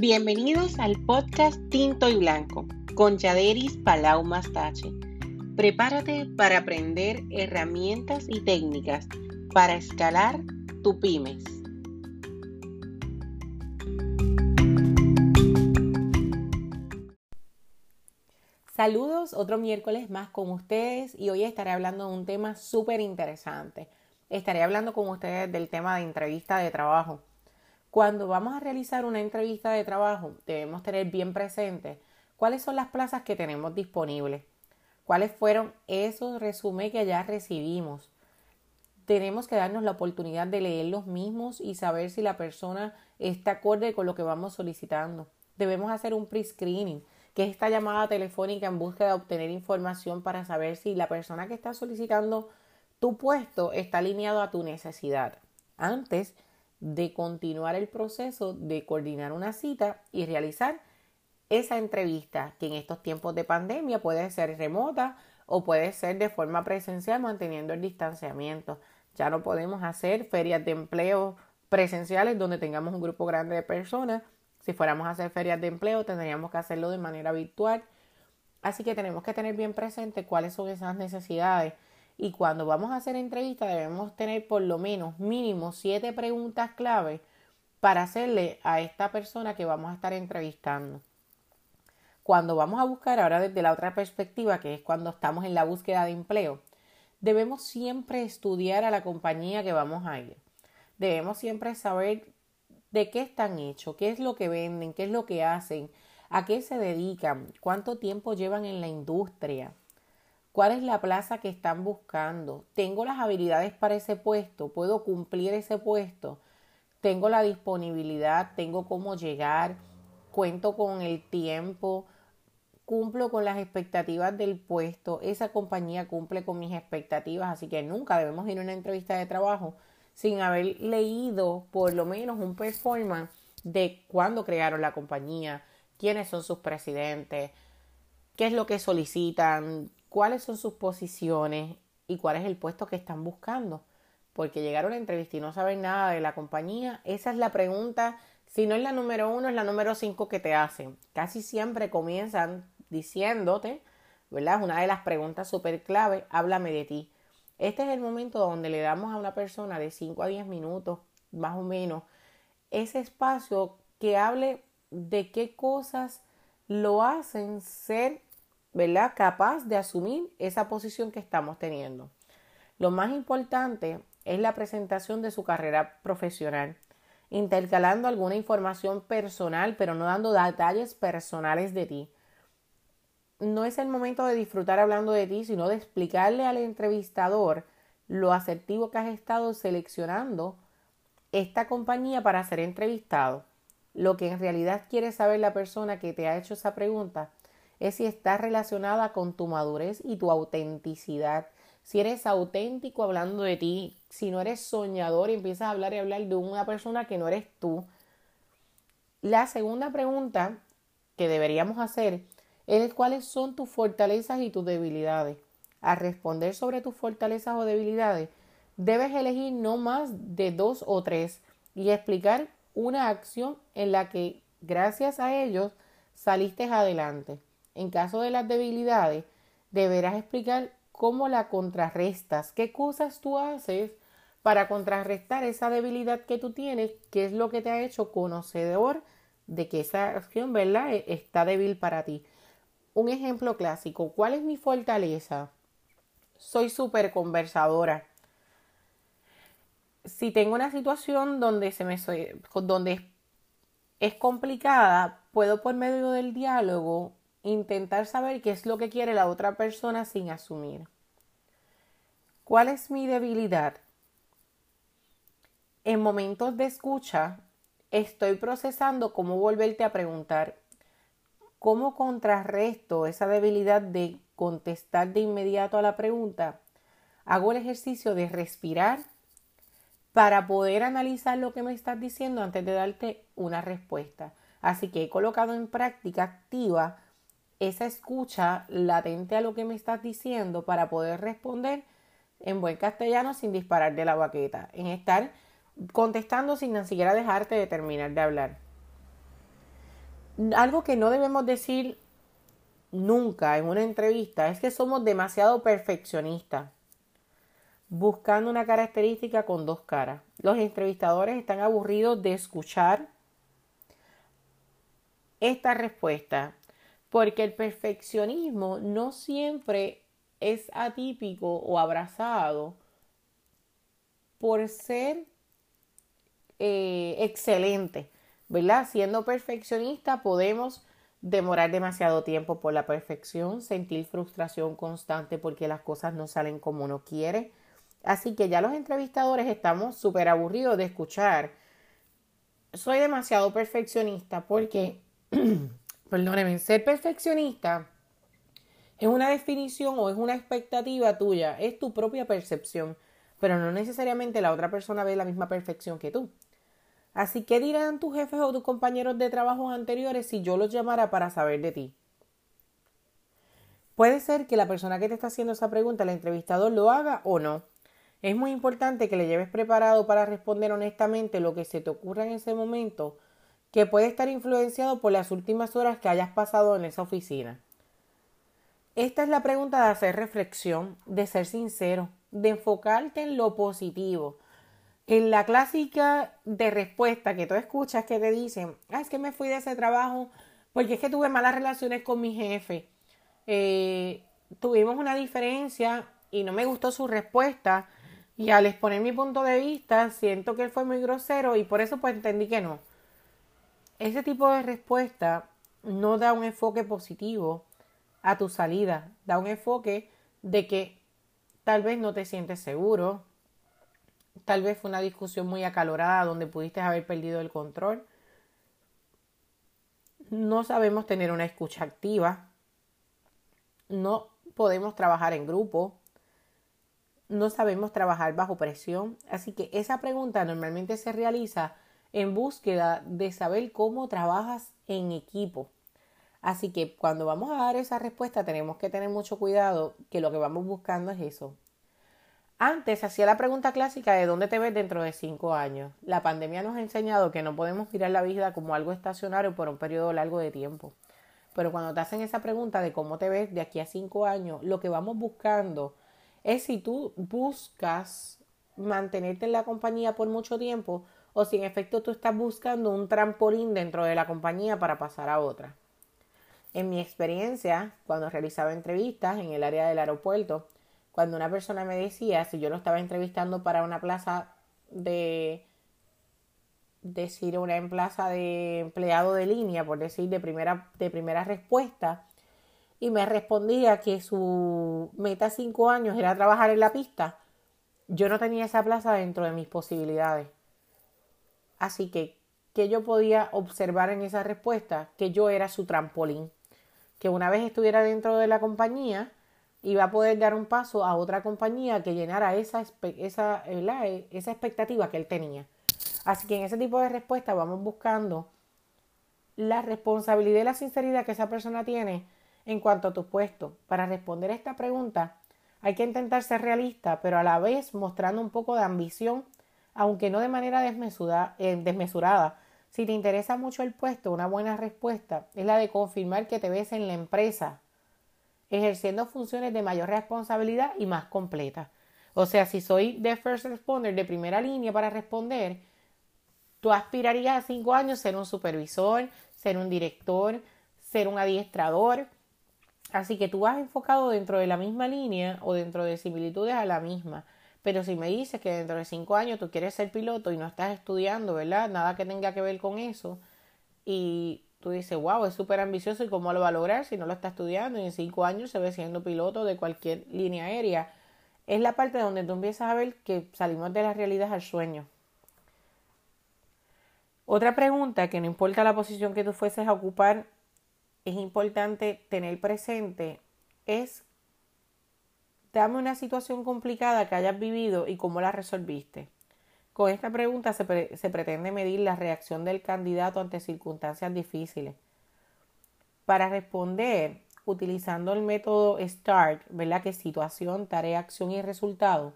Bienvenidos al podcast Tinto y Blanco con Yaderis Palau Mastache. Prepárate para aprender herramientas y técnicas para escalar tu pymes. Saludos, otro miércoles más con ustedes y hoy estaré hablando de un tema súper interesante. Estaré hablando con ustedes del tema de entrevista de trabajo. Cuando vamos a realizar una entrevista de trabajo, debemos tener bien presente cuáles son las plazas que tenemos disponibles, cuáles fueron esos resúmenes que ya recibimos. Tenemos que darnos la oportunidad de leer los mismos y saber si la persona está acorde con lo que vamos solicitando. Debemos hacer un pre-screening, que es esta llamada telefónica en búsqueda de obtener información para saber si la persona que está solicitando tu puesto está alineado a tu necesidad. Antes de continuar el proceso de coordinar una cita y realizar esa entrevista que en estos tiempos de pandemia puede ser remota o puede ser de forma presencial manteniendo el distanciamiento. Ya no podemos hacer ferias de empleo presenciales donde tengamos un grupo grande de personas. Si fuéramos a hacer ferias de empleo tendríamos que hacerlo de manera virtual. Así que tenemos que tener bien presente cuáles son esas necesidades y cuando vamos a hacer entrevista debemos tener por lo menos mínimo siete preguntas clave para hacerle a esta persona que vamos a estar entrevistando. Cuando vamos a buscar ahora desde la otra perspectiva, que es cuando estamos en la búsqueda de empleo, debemos siempre estudiar a la compañía que vamos a ir. Debemos siempre saber de qué están hechos, qué es lo que venden, qué es lo que hacen, a qué se dedican, cuánto tiempo llevan en la industria, ¿Cuál es la plaza que están buscando? ¿Tengo las habilidades para ese puesto? ¿Puedo cumplir ese puesto? ¿Tengo la disponibilidad? ¿Tengo cómo llegar? ¿Cuento con el tiempo? ¿Cumplo con las expectativas del puesto? ¿Esa compañía cumple con mis expectativas? Así que nunca debemos ir a una entrevista de trabajo sin haber leído por lo menos un performance de cuándo crearon la compañía, quiénes son sus presidentes, qué es lo que solicitan, cuáles son sus posiciones y cuál es el puesto que están buscando. Porque llegar a una entrevista y no saber nada de la compañía, esa es la pregunta, si no es la número uno, es la número cinco que te hacen. Casi siempre comienzan diciéndote, ¿verdad? Una de las preguntas súper clave, háblame de ti. Este es el momento donde le damos a una persona de 5 a 10 minutos, más o menos, ese espacio que hable de qué cosas lo hacen ser ¿verdad? Capaz de asumir esa posición que estamos teniendo. Lo más importante es la presentación de su carrera profesional, intercalando alguna información personal, pero no dando detalles personales de ti. No es el momento de disfrutar hablando de ti, sino de explicarle al entrevistador lo asertivo que has estado seleccionando esta compañía para ser entrevistado. Lo que en realidad quiere saber la persona que te ha hecho esa pregunta es si está relacionada con tu madurez y tu autenticidad. Si eres auténtico hablando de ti, si no eres soñador y empiezas a hablar y hablar de una persona que no eres tú. La segunda pregunta que deberíamos hacer es cuáles son tus fortalezas y tus debilidades. Al responder sobre tus fortalezas o debilidades, debes elegir no más de dos o tres y explicar una acción en la que, gracias a ellos, saliste adelante. En caso de las debilidades, deberás explicar cómo la contrarrestas, qué cosas tú haces para contrarrestar esa debilidad que tú tienes, qué es lo que te ha hecho conocedor de que esa acción, ¿verdad?, e, está débil para ti. Un ejemplo clásico, ¿cuál es mi fortaleza? Soy súper conversadora. Si tengo una situación donde se me donde es complicada, puedo por medio del diálogo intentar saber qué es lo que quiere la otra persona sin asumir. ¿Cuál es mi debilidad? En momentos de escucha, estoy procesando cómo volverte a preguntar, cómo contrarresto esa debilidad de contestar de inmediato a la pregunta. Hago el ejercicio de respirar para poder analizar lo que me estás diciendo antes de darte una respuesta. Así que he colocado en práctica activa esa escucha latente a lo que me estás diciendo para poder responder en buen castellano sin disparar de la baqueta, en estar contestando sin ni siquiera dejarte de terminar de hablar. algo que no debemos decir nunca en una entrevista es que somos demasiado perfeccionistas, buscando una característica con dos caras. Los entrevistadores están aburridos de escuchar esta respuesta, porque el perfeccionismo no siempre es atípico o abrazado por ser eh, excelente, ¿verdad? Siendo perfeccionista podemos demorar demasiado tiempo por la perfección, sentir frustración constante porque las cosas no salen como uno quiere. Así que ya los entrevistadores estamos súper aburridos de escuchar. Soy demasiado perfeccionista porque, perdónenme, ser perfeccionista es una definición o es una expectativa tuya, es tu propia percepción, pero no necesariamente la otra persona ve la misma perfección que tú. Así que dirán tus jefes o tus compañeros de trabajo anteriores si yo los llamara para saber de ti. Puede ser que la persona que te está haciendo esa pregunta, el entrevistador, lo haga o no. Es muy importante que le lleves preparado para responder honestamente lo que se te ocurra en ese momento, que puede estar influenciado por las últimas horas que hayas pasado en esa oficina. Esta es la pregunta de hacer reflexión, de ser sincero, de enfocarte en lo positivo, en la clásica de respuesta que tú escuchas que te dicen, ah, es que me fui de ese trabajo porque es que tuve malas relaciones con mi jefe, eh, tuvimos una diferencia y no me gustó su respuesta y al exponer mi punto de vista siento que él fue muy grosero y por eso pues entendí que no. Ese tipo de respuesta no da un enfoque positivo a tu salida, da un enfoque de que tal vez no te sientes seguro, Tal vez fue una discusión muy acalorada donde pudiste haber perdido el control. No sabemos tener una escucha activa. No podemos trabajar en grupo. No sabemos trabajar bajo presión. Así que esa pregunta normalmente se realiza en búsqueda de saber cómo trabajas en equipo. Así que cuando vamos a dar esa respuesta tenemos que tener mucho cuidado que lo que vamos buscando es eso, antes hacía la pregunta clásica de dónde te ves dentro de cinco años. La pandemia nos ha enseñado que no podemos mirar la vida como algo estacionario por un periodo largo de tiempo. Pero cuando te hacen esa pregunta de cómo te ves de aquí a cinco años, lo que vamos buscando es si tú buscas mantenerte en la compañía por mucho tiempo o si en efecto tú estás buscando un trampolín dentro de la compañía para pasar a otra. En mi experiencia, cuando realizaba entrevistas en el área del aeropuerto, cuando una persona me decía si yo lo estaba entrevistando para una plaza de decir una plaza de empleado de línea, por decir de primera, de primera respuesta, y me respondía que su meta cinco años era trabajar en la pista, yo no tenía esa plaza dentro de mis posibilidades. Así que, que yo podía observar en esa respuesta que yo era su trampolín, que una vez estuviera dentro de la compañía, iba a poder dar un paso a otra compañía que llenara esa, esa, esa expectativa que él tenía. Así que en ese tipo de respuesta vamos buscando la responsabilidad y la sinceridad que esa persona tiene en cuanto a tu puesto. Para responder a esta pregunta hay que intentar ser realista, pero a la vez mostrando un poco de ambición, aunque no de manera desmesurada. Eh, desmesurada. Si te interesa mucho el puesto, una buena respuesta es la de confirmar que te ves en la empresa ejerciendo funciones de mayor responsabilidad y más completas. O sea, si soy de first responder, de primera línea para responder, tú aspirarías a cinco años ser un supervisor, ser un director, ser un adiestrador. Así que tú vas enfocado dentro de la misma línea o dentro de similitudes a la misma. Pero si me dices que dentro de cinco años tú quieres ser piloto y no estás estudiando, ¿verdad? Nada que tenga que ver con eso. Y tú dices, wow, es súper ambicioso y cómo lo va a lograr si no lo está estudiando y en cinco años se ve siendo piloto de cualquier línea aérea. Es la parte donde tú empiezas a ver que salimos de la realidad al sueño. Otra pregunta que no importa la posición que tú fueses a ocupar, es importante tener presente es dame una situación complicada que hayas vivido y cómo la resolviste. Con esta pregunta se, pretende medir la reacción del candidato ante circunstancias difíciles. Para responder, utilizando el método START, ¿verdad? Que situación, tarea, acción y resultado,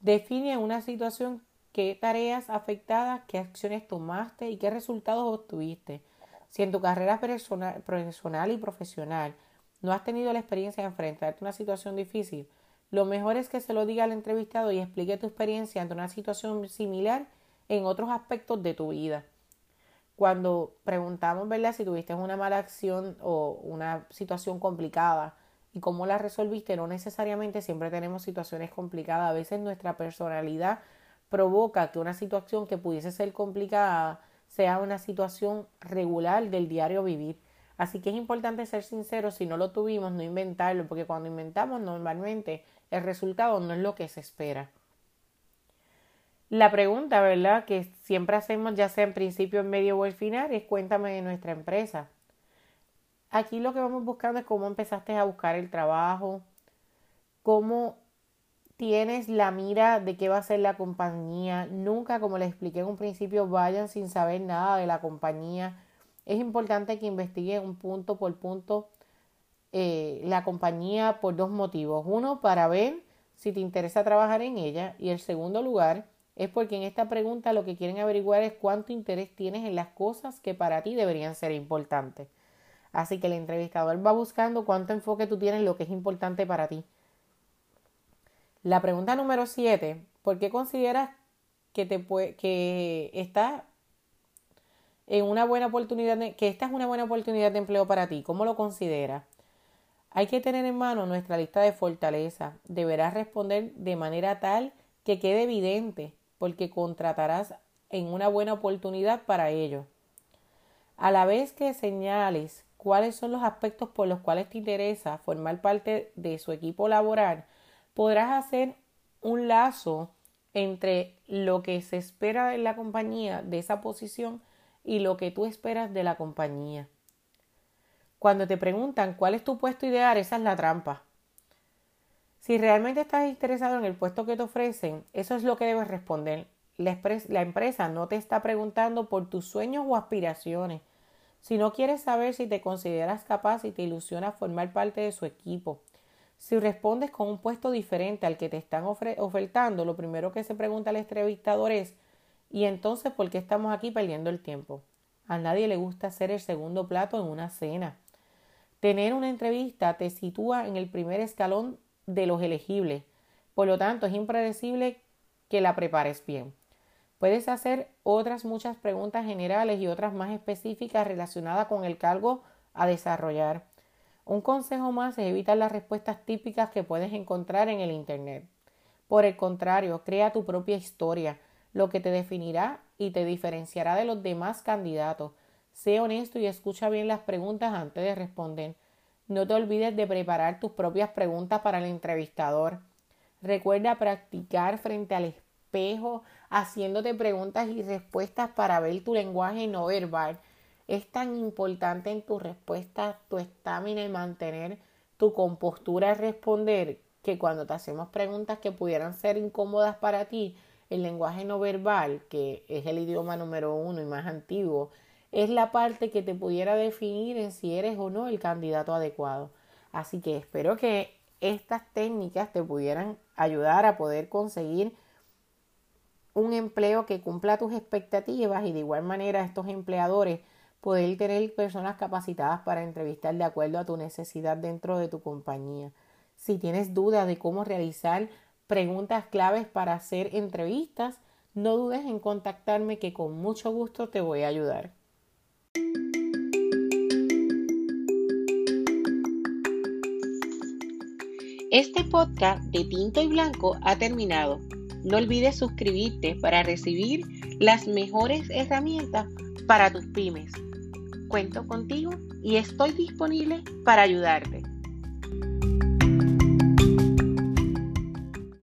define una situación qué tareas afectadas, qué acciones tomaste y qué resultados obtuviste. Si en tu carrera personal y profesional no has tenido la experiencia de enfrentarte a una situación difícil, lo mejor es que se lo diga al entrevistado y explique tu experiencia ante una situación similar en otros aspectos de tu vida. Cuando preguntamos, ¿verdad? Si tuviste una mala acción o una situación complicada y cómo la resolviste, no necesariamente siempre tenemos situaciones complicadas. A veces nuestra personalidad provoca que una situación que pudiese ser complicada sea una situación regular del diario vivir. Así que es importante ser sincero, si no lo tuvimos, no inventarlo, porque cuando inventamos normalmente el resultado no es lo que se espera. La pregunta, ¿verdad? Que siempre hacemos, ya sea en principio, en medio o al final, es cuéntame de nuestra empresa. Aquí lo que vamos buscando es cómo empezaste a buscar el trabajo, cómo tienes la mira de qué va a ser la compañía. Nunca, como les expliqué en un principio, vayan sin saber nada de la compañía. Es importante que investiguen un punto por punto eh, la compañía por dos motivos. Uno, para ver si te interesa trabajar en ella. Y el segundo lugar, es porque en esta pregunta lo que quieren averiguar es cuánto interés tienes en las cosas que para ti deberían ser importantes. Así que el entrevistador va buscando cuánto enfoque tú tienes en lo que es importante para ti. La pregunta número 7, ¿por qué consideras que, te que está en una buena oportunidad que esta es una buena oportunidad de empleo para ti? ¿Cómo lo consideras? Hay que tener en mano nuestra lista de fortaleza. Deberás responder de manera tal que quede evidente, porque contratarás en una buena oportunidad para ello. A la vez que señales cuáles son los aspectos por los cuales te interesa formar parte de su equipo laboral, podrás hacer un lazo entre lo que se espera de la compañía de esa posición y lo que tú esperas de la compañía. Cuando te preguntan cuál es tu puesto ideal, esa es la trampa. Si realmente estás interesado en el puesto que te ofrecen, eso es lo que debes responder. La, empresa no te está preguntando por tus sueños o aspiraciones. Si no quieres saber si te consideras capaz y te ilusiona formar parte de su equipo, si respondes con un puesto diferente al que te están ofertando, lo primero que se pregunta al entrevistador es ¿y entonces por qué estamos aquí perdiendo el tiempo? A nadie le gusta ser el segundo plato en una cena. Tener una entrevista te sitúa en el primer escalón de los elegibles, por lo tanto es impredecible que la prepares bien. Puedes hacer otras muchas preguntas generales y otras más específicas relacionadas con el cargo a desarrollar. Un consejo más es evitar las respuestas típicas que puedes encontrar en el Internet. Por el contrario, crea tu propia historia, lo que te definirá y te diferenciará de los demás candidatos. Sé honesto y escucha bien las preguntas antes de responder. No te olvides de preparar tus propias preguntas para el entrevistador. Recuerda practicar frente al espejo, haciéndote preguntas y respuestas para ver tu lenguaje no verbal es tan importante en tu respuesta, tu estamina y mantener tu compostura al responder que cuando te hacemos preguntas que pudieran ser incómodas para ti, el lenguaje no verbal, que es el idioma número uno y más antiguo, es la parte que te pudiera definir en si eres o no el candidato adecuado. Así que espero que estas técnicas te pudieran ayudar a poder conseguir un empleo que cumpla tus expectativas y de igual manera estos empleadores poder tener personas capacitadas para entrevistar de acuerdo a tu necesidad dentro de tu compañía. Si tienes dudas de cómo realizar preguntas claves para hacer entrevistas, no dudes en contactarme que con mucho gusto te voy a ayudar. Este podcast de Tinto y Blanco ha terminado. No olvides suscribirte para recibir las mejores herramientas para tus pymes cuento contigo y estoy disponible para ayudarte.